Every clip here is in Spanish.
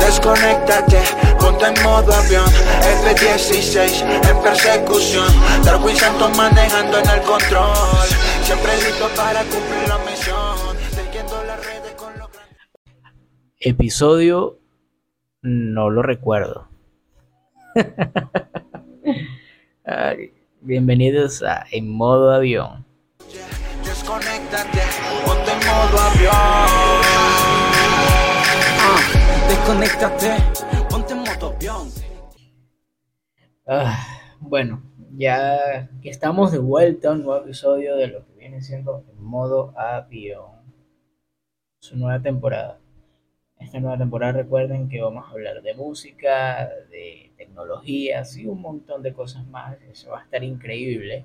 Desconéctate, ponte en modo avión F-16 en persecución Darwin Santos manejando en el control Siempre listo para cumplir la misión Siguiendo las redes con los Episodio no lo recuerdo. Bienvenidos a En modo avión. Desconéctate, ponte en modo avión Ah, Desconéctate, ponte en modo avión Ah, bueno, ya que estamos de vuelta a un nuevo episodio de lo que viene siendo En modo avión. Su nueva temporada. Esta nueva temporada recuerden que vamos a hablar de música, de tecnologías y un montón de cosas más. Eso va a estar increíble.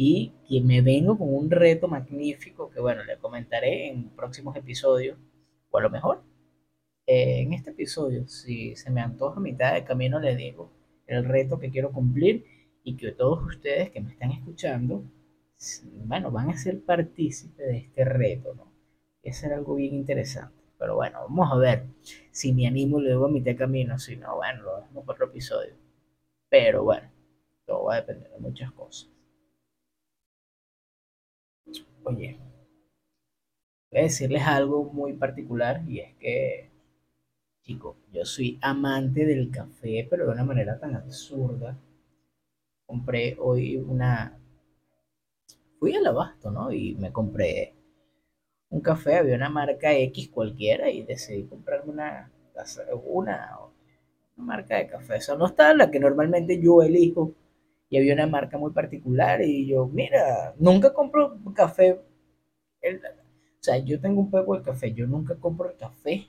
Y que me vengo con un reto magnífico que bueno, le comentaré en próximos episodios. O a lo mejor eh, en este episodio, si se me antoja a mitad de camino, les digo el reto que quiero cumplir y que todos ustedes que me están escuchando, bueno, van a ser partícipes de este reto, ¿no? Es algo bien interesante. Pero bueno, vamos a ver si me animo luego a mitad de camino. Si no, bueno, lo dejamos para otro episodio. Pero bueno, todo va a depender de muchas cosas. Oye, voy a decirles algo muy particular y es que, chicos, yo soy amante del café, pero de una manera tan absurda. Compré hoy una... Fui al abasto, ¿no? Y me compré un café, había una marca X cualquiera y decidí comprarme una, una, una marca de café. Eso no está la que normalmente yo elijo y había una marca muy particular y yo, mira, nunca compro café. El, o sea, yo tengo un poco de café, yo nunca compro el café.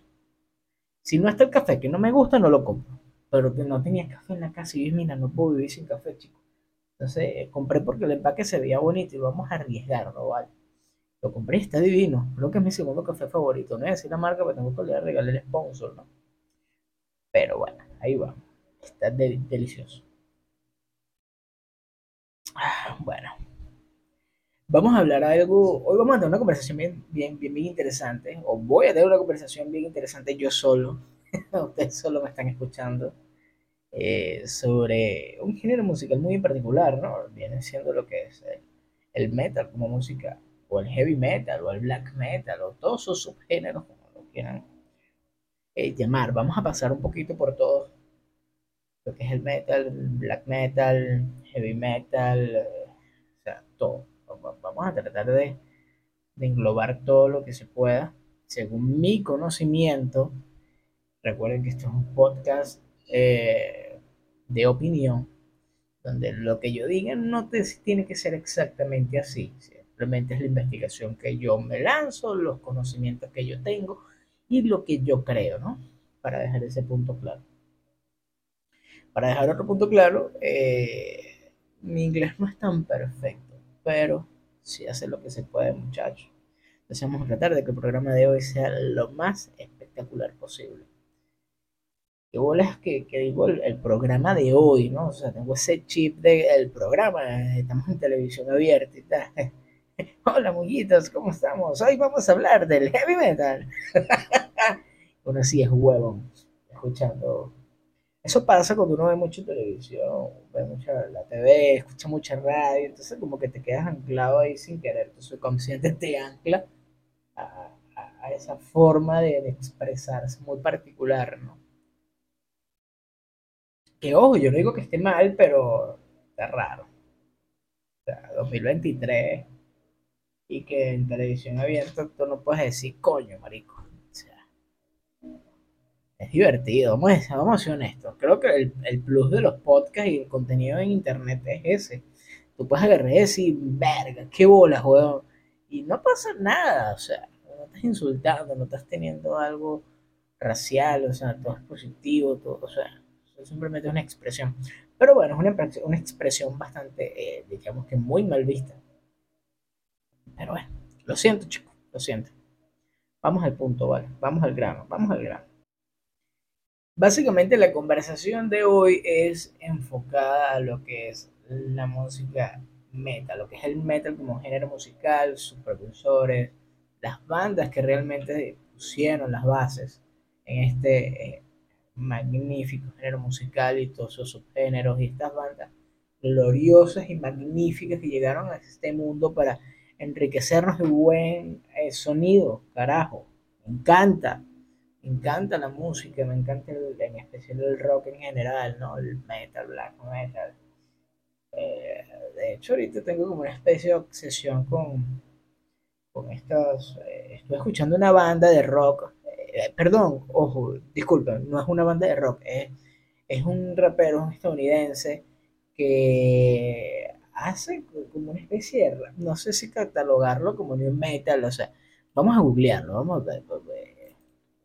Si no está el café que no me gusta, no lo compro. Pero no tenía café en la casa y yo, mira, no puedo vivir sin café, chico. Entonces compré porque el empaque se veía bonito y vamos a arriesgarlo, ¿vale? Lo compré, está divino. Creo que es mi segundo café favorito. No voy a decir la marca, pero tengo que le regalar el sponsor, ¿no? Pero bueno, ahí va. Está de delicioso. Ah, bueno. Vamos a hablar algo. Hoy vamos a tener una conversación bien, bien, bien, bien interesante. O voy a tener una conversación bien interesante yo solo. Ustedes solo me están escuchando. Eh, sobre un género musical muy en particular, ¿no? Viene siendo lo que es el, metal como música o el heavy metal, o el black metal, o todos esos subgéneros, como lo quieran eh, llamar. Vamos a pasar un poquito por todo lo que es el metal, black metal, heavy metal, eh, o sea, todo. Vamos a tratar de, englobar todo lo que se pueda, según mi conocimiento. Recuerden que esto es un podcast eh, de opinión, donde lo que yo diga no tiene que ser exactamente así. ¿sí? Simplemente es la investigación que yo me lanzo, los conocimientos que yo tengo y lo que yo creo, ¿no? Para dejar ese punto claro. Para dejar otro punto claro, eh, mi inglés no es tan perfecto, pero sí hace lo que se puede, muchachos. A tratar de que el programa de hoy sea lo más espectacular posible. Qué bolas que, digo el, programa de hoy, ¿no? O sea, tengo ese chip del programa, estamos en televisión abierta y tal. Hola, muñitos, ¿cómo estamos? Hoy vamos a hablar del heavy metal. Uno sí es huevo, escuchando. Eso pasa cuando uno ve mucho televisión, ve mucha la TV, escucha mucha radio, entonces como que te quedas anclado ahí sin querer. Tu subconsciente te ancla a, esa forma de, de, expresarse muy particular, ¿no? Que ojo, yo no digo que esté mal, pero está raro. O sea, 2023 y que en televisión abierta tú no puedes decir coño, marico. Divertido, vamos a, vamos a ser honestos. Creo que el, el, plus de los podcasts y el contenido en internet es ese. Tú puedes agarrar y decir, verga, qué bola, weón. Y no pasa nada, o sea, no estás insultando, no estás teniendo algo racial, o sea, todo es positivo, todo, o sea, simplemente una expresión. Pero bueno, es una, una expresión bastante, eh, digamos que muy mal vista. Pero bueno, lo siento, chicos, lo siento. Vamos al punto, ¿vale? Vamos al grano, vamos al grano. Básicamente la conversación de hoy es enfocada a lo que es la música metal, lo que es el metal como género musical, sus precursores, las bandas que realmente pusieron las bases en este eh, magnífico género musical y todos sus subgéneros y estas bandas gloriosas y magníficas que llegaron a este mundo para enriquecernos de buen eh, sonido, carajo. Me encanta, me encanta la música, me encanta en especial el rock en general, ¿no? El metal, black metal. Eh, de hecho, ahorita tengo como una especie de obsesión con, con estas. Eh, estoy escuchando una banda de rock. perdón, ojo, disculpen, no es una banda de rock, es, es un rapero estadounidense que hace como una especie de, no sé si catalogarlo como new metal, o sea, vamos a googlearlo, vamos a ver, pues,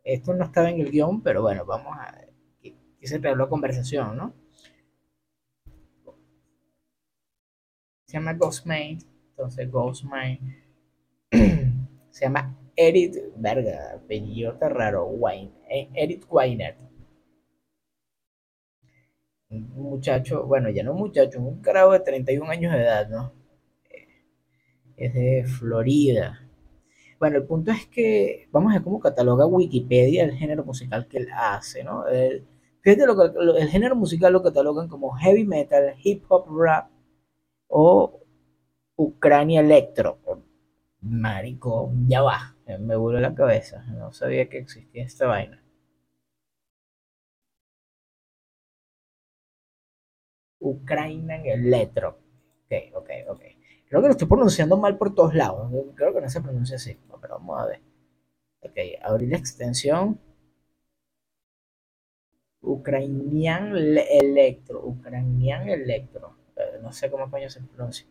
esto no estaba en el guion, pero bueno, vamos a, quise traer la conversación, ¿no? Se llama Ghostmate, entonces Ghostmate, se llama Edith, verga, apellido raro, Wine, eh, Edith Weiner un muchacho, bueno, ya no un muchacho, un carajo de 31 años de edad, ¿no? Es de Florida. Bueno, el punto es que vamos a ver cómo cataloga Wikipedia el género musical que él hace, ¿no? El, fíjate, el género musical lo catalogan como heavy metal, hip hop rap o Ucrania electro. Marico, ya va, me vuelve la cabeza, no sabía que existía esta vaina. Ucrania en el letro. Ok, ok, ok. Creo que lo estoy pronunciando mal por todos lados. Creo que no se pronuncia así. pero vamos a ver. Ok, abrir la extensión. Ucranian Electro. Ucranian Electro. Eh, no sé cómo coño se pronuncia.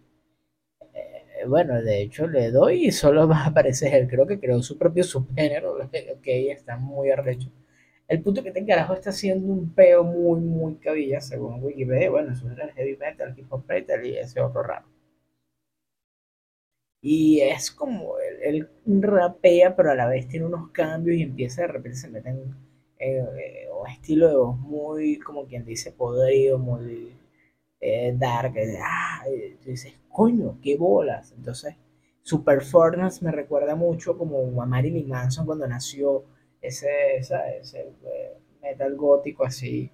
Eh, bueno, de hecho le doy y solo va a aparecer él. Creo que creó su propio subgénero. Ok, está muy arrecho. El punto que este carajo está haciendo un peo muy, muy cabilla, según Wikipedia. Bueno, eso es el heavy metal, hip hop metal y ese otro raro. Y es como él, rapea, pero a la vez tiene unos cambios y empieza de repente se mete en eh, un estilo de voz muy, como quien dice, podrido, muy eh, dark. Ah, dices, coño, qué bolas. Entonces, su performance me recuerda mucho como a Marilyn Manson cuando nació ese, ese eh, metal gótico así,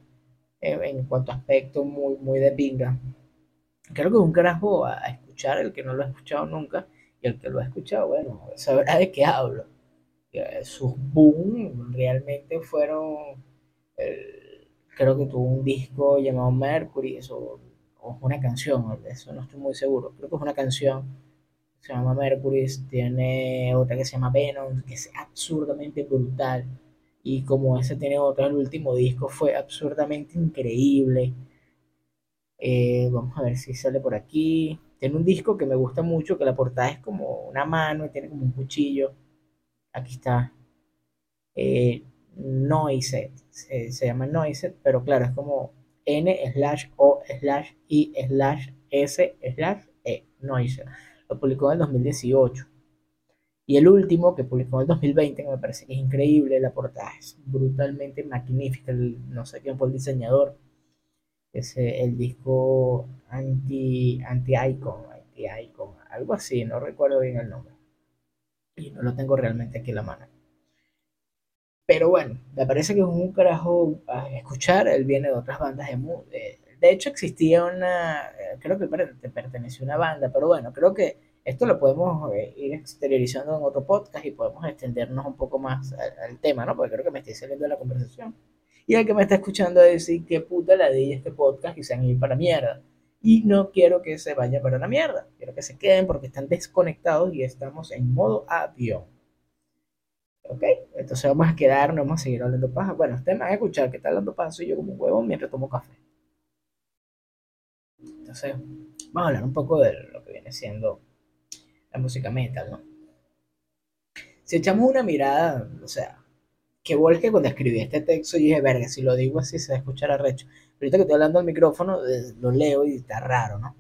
en cuanto a aspecto muy, muy de pinga. Creo que es un carajo a, escuchar, el que no lo ha escuchado nunca, y el que lo ha escuchado, bueno, sabrá de qué hablo. Sus boom realmente fueron, creo que tuvo un disco llamado Mercury, eso, o una canción, eso no estoy muy seguro, creo que es una canción se llama Mercury, tiene otra que se llama Venom, que es absurdamente brutal. Y como ese tiene otra, el último disco fue absurdamente increíble. Eh, vamos a ver si sale por aquí. Tiene un disco que me gusta mucho, que la portada es como una mano y tiene como un cuchillo. Aquí está. Eh. Se, se, llama Noiset, pero claro, es como N slash O slash I slash S slash E. Noiset lo publicó en el 2018. Y el último, que publicó en el 2020, que me parece que es increíble, la portada es brutalmente magnífica, no sé quién fue el diseñador, es el disco Anti, Anti Icon, Anti Icon, algo así, no recuerdo bien el nombre. Y no lo tengo realmente aquí en la mano. Pero bueno, me parece que es un carajo a escuchar. Él viene de otras bandas de, de, hecho, existía una, eh, creo que perteneció a una banda, pero bueno, creo que esto lo podemos eh, ir exteriorizando en otro podcast y podemos extendernos un poco más al, tema, ¿no? Porque creo que me estoy saliendo de la conversación. Y el que me está escuchando decir que puta la di este podcast y se han ido para mierda. Y no quiero que se vaya para la mierda. Quiero que se queden porque están desconectados y estamos en modo avión. ¿Ok? Entonces vamos a quedarnos, vamos a seguir hablando paja. Bueno, ustedes me van a escuchar que está hablando paja, soy yo como un huevo mientras tomo café. Entonces, vamos a hablar un poco de lo que viene siendo la música metal, ¿no? Si echamos una mirada, o sea, que vuelve que cuando escribí este texto yo dije, verga, si lo digo así se va a escuchar arrecho. Ahorita que estoy hablando al micrófono, eh, lo leo y está raro, ¿no?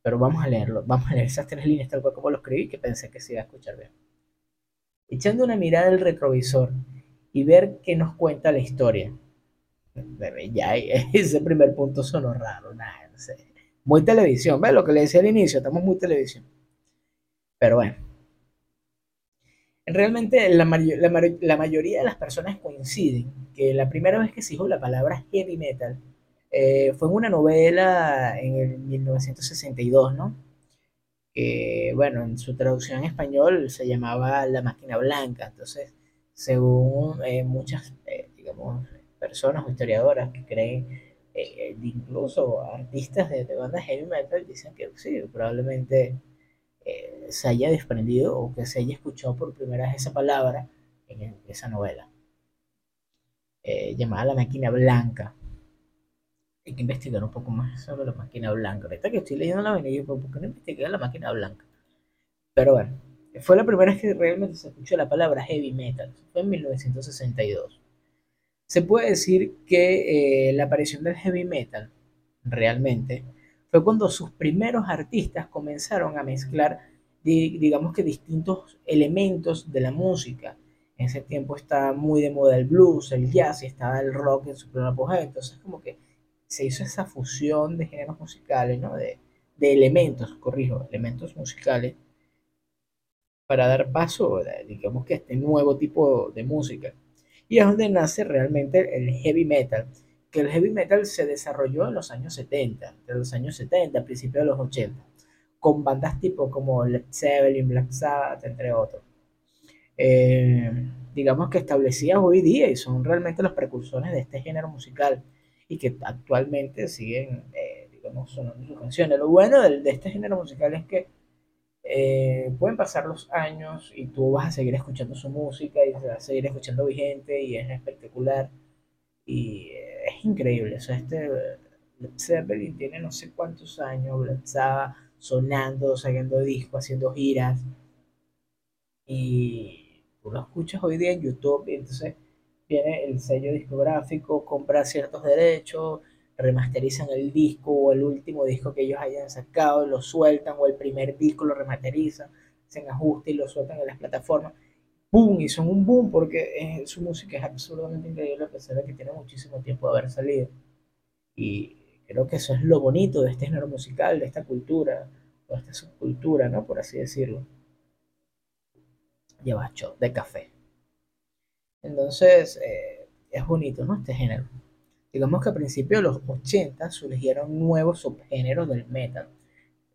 Pero vamos a leerlo, vamos a leer esas tres líneas tal cual como lo escribí, que pensé que se iba a escuchar bien. Echando una mirada al retrovisor y ver qué nos cuenta la historia. Ya ese primer punto sonó raro, nada, no sé Muy televisión, ¿ves lo que le decía al inicio? Estamos muy televisión. Pero bueno. Realmente la, la, mayoría de las personas coinciden que la primera vez que se dijo la palabra heavy metal eh, fue en una novela en el 1962, ¿no? Que, bueno, en su traducción en español se llamaba La máquina blanca. Entonces, según eh, muchas, eh, digamos, personas o historiadoras que creen, incluso artistas de, de bandas heavy metal, dicen que sí, probablemente eh, se haya desprendido o que se haya escuchado por primera vez esa palabra en esa novela, eh, llamada La Máquina Blanca. Hay que investigar un poco más sobre la máquina blanca. Ahorita que estoy leyendo la avenida, ¿por qué no investigué la máquina blanca? Pero bueno, fue la primera vez que realmente se escuchó la palabra heavy metal. Fue en 1962. Se puede decir que eh, la aparición del heavy metal realmente fue cuando sus primeros artistas comenzaron a mezclar, digamos que distintos elementos de la música. En ese tiempo estaba muy de moda el blues, el jazz y estaba el rock en su pleno apogeo. Entonces, como que se hizo esa fusión de géneros musicales, ¿no? De, elementos, corrijo, elementos musicales para dar paso, digamos que a este nuevo tipo de música. Y es donde nace realmente el heavy metal, que el heavy metal se desarrolló en los años 70, de los años 70, a principios de los 80, con bandas tipo como Led Zeppelin, Black Sabbath, entre otros. Eh, digamos que establecidas hoy día y son realmente los precursores de este género musical y que actualmente siguen, eh, digamos, sonando sus canciones. Lo bueno de, de, este género musical es que eh, pueden pasar los años y tú vas a seguir escuchando su música y se va a seguir escuchando vigente y es espectacular y es increíble. O sea, este Led Zeppelin tiene no sé cuántos años, estaba sonando, sacando discos, haciendo giras. Y tú lo escuchas hoy día en YouTube entonces viene el sello discográfico, compra ciertos derechos, remasterizan el disco o el último disco que ellos hayan sacado, lo sueltan o el primer disco lo remasterizan, hacen ajustes y lo sueltan en las plataformas boom, y son un boom porque su música es absolutamente increíble a pesar de que tiene muchísimo tiempo de haber salido. Y creo que eso es lo bonito de este género musical, de esta cultura, o esta subcultura, ¿no? Por así decirlo. Lleva shot de café. Entonces, eh, es bonito, ¿no? Este género. Digamos que a principios de los 80 surgieron nuevos subgéneros del metal.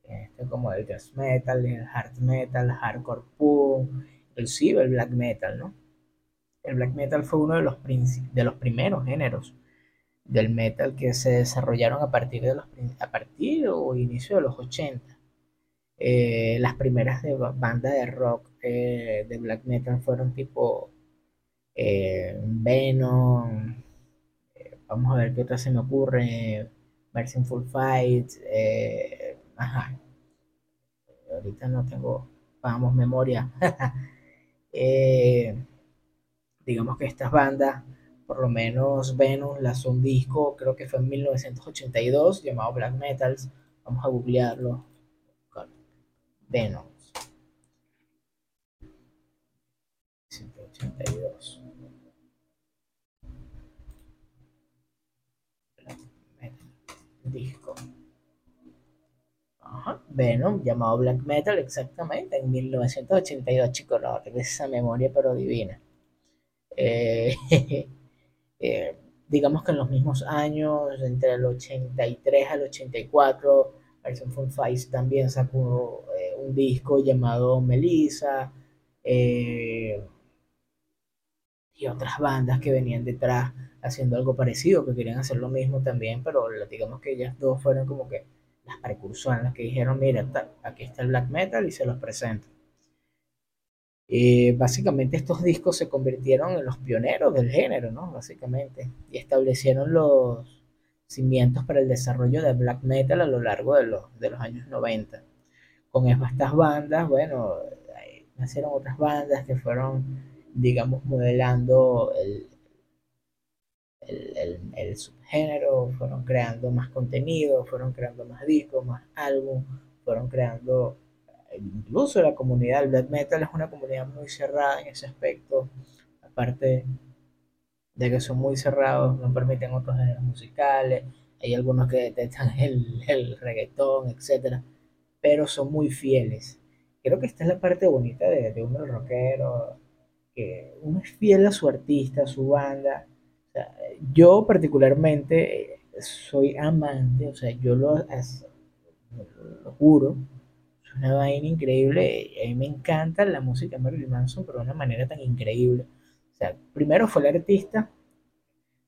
Este, como el death metal, el hard metal, el hardcore punk, inclusive el black metal, ¿no? El black metal fue uno de los, de los primeros géneros del metal que se desarrollaron a partir de los a partir o inicio de los 80. Eh, las primeras de bandas de rock eh, de black metal fueron tipo eh, Venom, vamos a ver qué otra se me ocurre, Merciful Fight, ajá, ahorita no tengo, vamos, memoria. Eh, digamos que estas bandas, por lo menos Venus lanzó un disco, creo que fue en 1982, llamado Black Metals. Vamos a googlearlo. Venus. 1982. Disco. Venom, llamado Black Metal, exactamente, en 1982, chicos, no, esa memoria pero divina. Eh, eh, digamos que en los mismos años, entre el 83 al 84, Harrison Fun Fight también sacó eh, un disco llamado Melissa y otras bandas que venían detrás haciendo algo parecido, que querían hacer lo mismo también, pero digamos que ellas dos fueron como que las precursoras, las que dijeron, mira, aquí está el black metal y se los presento. básicamente estos discos se convirtieron en los pioneros del género, ¿no? Básicamente, y establecieron los cimientos para el desarrollo del black metal a lo largo de los, de los años 90. Con estas bandas, bueno, nacieron otras bandas que fueron, digamos, modelando el, el, subgénero, fueron creando más contenido, fueron creando más discos, más álbum, fueron creando incluso la comunidad del black metal es una comunidad muy cerrada en ese aspecto, aparte de que son muy cerrados, no permiten otros géneros musicales, hay algunos que detestan el, el reggaetón, etc. Pero son muy fieles. Creo que esta es la parte bonita de, de uno rockero, que uno es fiel a su artista, a su banda. Yo particularmente soy amante, o sea, yo lo, juro, es una vaina increíble. A mí me encanta la música de Marilyn Manson, pero de una manera tan increíble. O sea, primero fue el artista,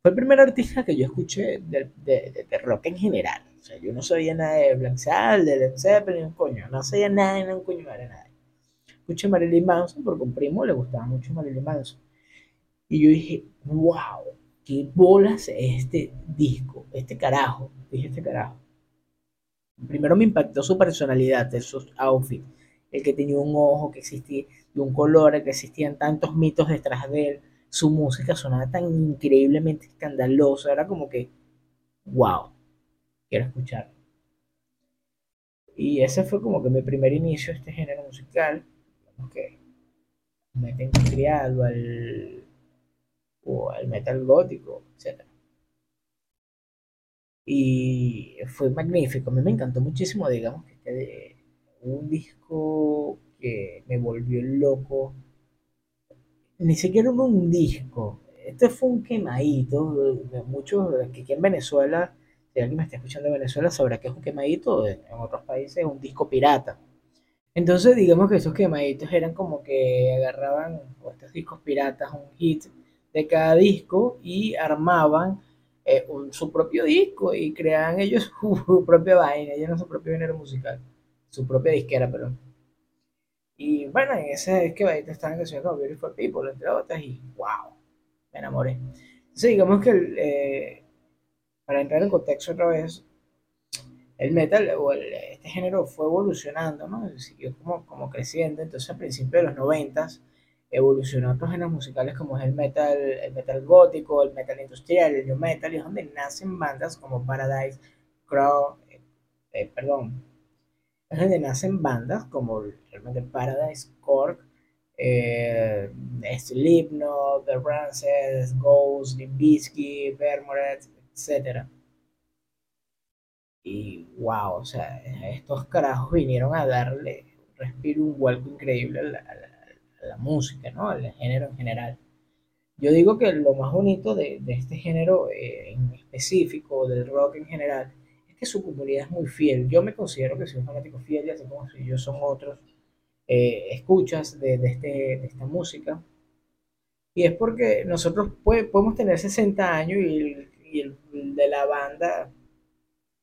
fue el primer artista que yo escuché de, de, de rock en general. O sea, yo no sabía nada de Black de Led Zeppelin, coño, no sabía nada un coño de nada. Escuché Marilyn Manson porque un primo le gustaba mucho Marilyn Manson. Y yo dije, wow, qué bolas este disco, este carajo, dije este carajo. Primero me impactó su personalidad, sus outfits, el que tenía un ojo que existía, de un color, que existían tantos mitos detrás de él su música sonaba tan increíblemente escandalosa, era como que, wow, quiero escuchar. Y ese fue como que mi primer inicio a este género musical, como que metal industrial o al, o al metal gótico, etc. Y fue magnífico, a mí me encantó muchísimo, digamos, que este, un disco que me volvió loco ni siquiera hubo un disco. Este fue un quemadito. Muchos que aquí en Venezuela, si alguien me está escuchando de Venezuela, sabrá que es un quemadito. En otros países es un disco pirata. Entonces, digamos que esos quemaditos eran como que agarraban estos discos piratas, un hit de cada disco y armaban eh, su propio disco y creaban ellos su propia vaina, ellos no su propio género musical, su propia disquera, perdón. Y bueno, en ese es que estaba estaban canciones como Beautiful People, entre otras, y wow, me enamoré. Entonces, digamos que eh, para entrar en contexto otra vez, el metal o este género fue evolucionando, ¿no? Siguió como, como creciendo. Entonces, a principios de los noventas, evolucionó otros géneros musicales como es el metal, el metal gótico, el metal industrial, el new metal, y es donde nacen bandas como Paradise, Crow, eh, eh, perdón, es donde nacen bandas como realmente Paradise, Cork, eh, Slipknot, The Rancid, Ghost, Limbisky, Vermoret, etc. Y wow, o sea, estos carajos vinieron a darle respiro, un vuelco increíble a la, música, ¿no? Al género en general. Yo digo que lo más bonito de, este género eh, en específico, del rock en general, que su comunidad es muy fiel. Yo me considero que soy un fanático fiel, así como si yo son otros eh, escuchas de, este, de, esta música. Y es porque nosotros podemos tener 60 años y el, y el, de la banda,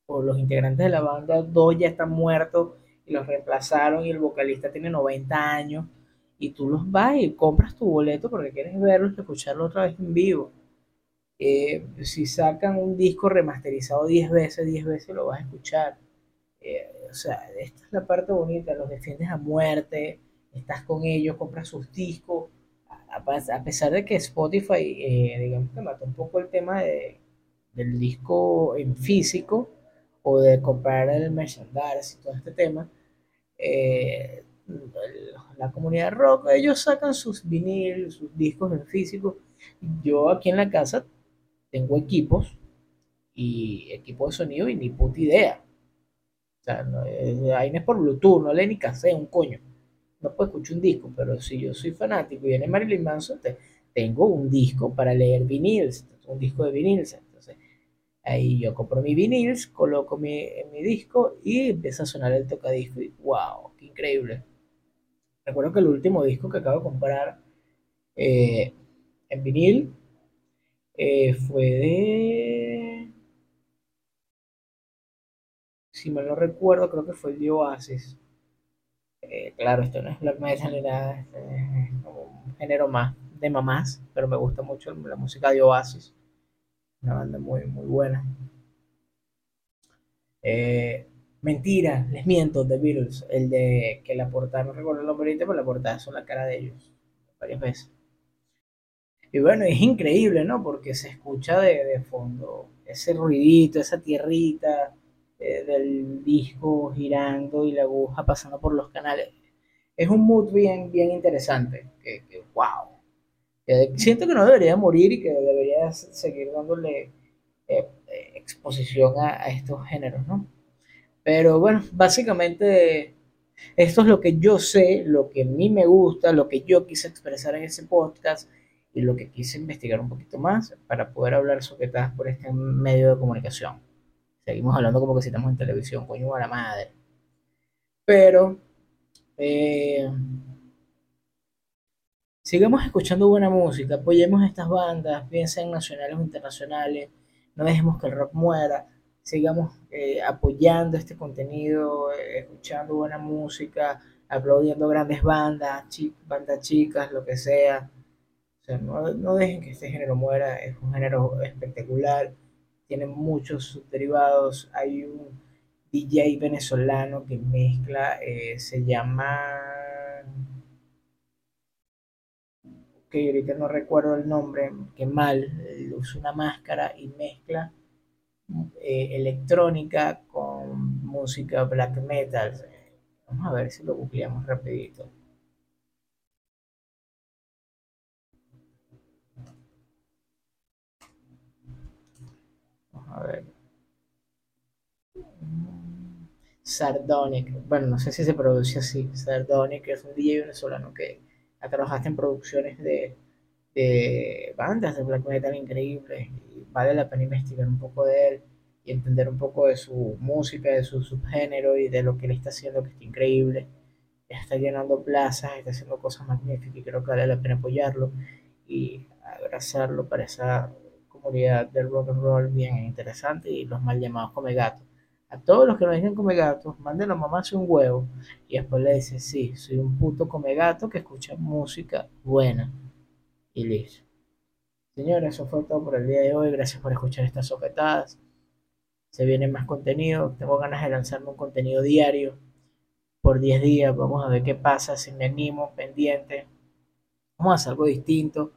o los integrantes de la banda, dos ya están muertos y los reemplazaron y el vocalista tiene 90 años y tú los vas y compras tu boleto porque quieres verlos y escucharlo otra vez en vivo. Eh, si sacan un disco remasterizado 10 veces, 10 veces lo vas a escuchar. Eh, o sea, esta es la parte bonita, los defiendes a muerte, estás con ellos, compras sus discos. A, pesar de que Spotify, eh, digamos que mató un poco el tema de, del disco en físico o de comprar el merchandise y todo este tema, la comunidad rock, ellos sacan sus vinil, sus discos en físico. Yo aquí en la casa tengo equipos y equipos de sonido y ni puta idea. O sea, no, ahí no es por Bluetooth, no le ni casé un coño. No puedo escuchar un disco, pero si yo soy fanático y viene Marilyn Manson, tengo un disco para leer viniles, un disco de viniles. Entonces, ahí yo compro mi viniles, coloco mi, mi disco y empieza a sonar el tocadisco y wow, qué increíble. Recuerdo que el último disco que acabo de comprar eh, en vinil eh, fue de. Si me lo recuerdo, creo que fue el de Oasis. Eh, claro, esto no es black metal ni nada, es un género más de mamás, pero me gusta mucho la música de Oasis. Una banda muy, muy buena. Eh, mentira, les miento, The Beatles, el de que la portada, no recuerdo el nombre pero la portada son la cara de ellos, varias veces. Y bueno, es increíble, ¿no? Porque se escucha de, fondo ese ruidito, esa tierrita eh, del disco girando y la aguja pasando por los canales. Es un mood bien, bien interesante. Que, wow. siento que no debería morir y que debería seguir dándole eh, eh, exposición a, estos géneros, ¿no? Pero bueno, básicamente esto es lo que yo sé, lo que a mí me gusta, lo que yo quise expresar en ese podcast y lo que quise investigar un poquito más para poder hablar soquetadas por este medio de comunicación. Seguimos hablando como que si estamos en televisión, coño a la madre. Pero eh, sigamos escuchando buena música, apoyemos estas bandas, bien sean nacionales o internacionales, no dejemos que el rock muera, sigamos eh, apoyando este contenido, eh, escuchando buena música, aplaudiendo grandes bandas, bandas chicas, lo que sea. O sea, no, no, dejen que este género muera, es un género espectacular, tiene muchos subderivados, hay un DJ venezolano que mezcla, eh, se llama que ahorita no recuerdo el nombre, que mal, usa una máscara y mezcla eh, electrónica con música black metal. Vamos a ver si lo googleamos rapidito. Vamos a ver. Sardonic, bueno, no sé si se produce así. Sardonic es un DJ venezolano que trabajaste en producciones de, bandas de black metal increíbles vale la pena investigar un poco de él y entender un poco de su música, de su subgénero y de lo que él está haciendo que está increíble. Está llenando plazas, está haciendo cosas magníficas y creo que vale la pena apoyarlo y abrazarlo para esa comunidad del rock and roll bien interesante y los mal llamados come gatos a todos los que nos dicen come gatos, manden a mamá un huevo. Y después le dice, sí, soy un puto come gato que escucha música buena. Y listo. Señores, eso fue todo por el día de hoy. Gracias por escuchar estas sojetadas. Se viene más contenido. Tengo ganas de lanzarme un contenido diario por 10 días. Vamos a ver qué pasa, si me animo, pendiente. Vamos a hacer algo distinto.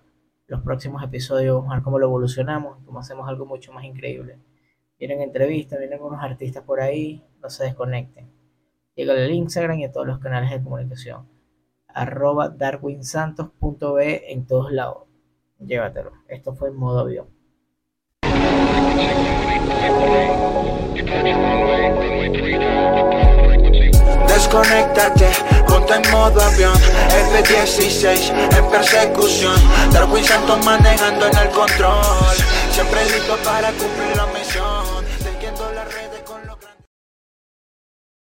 Los próximos episodios vamos a ver cómo lo evolucionamos, cómo hacemos algo mucho más increíble vienen entrevistas, vienen unos artistas por ahí, no se desconecten. Llega al Instagram y a todos los canales de comunicación. Arroba darwinsantos.be en todos lados. Llévatelo. Esto fue en modo avión. Desconéctate, ponte en modo avión F-16 en persecución Darwin Santos manejando en el control Siempre listo para cumplir la misión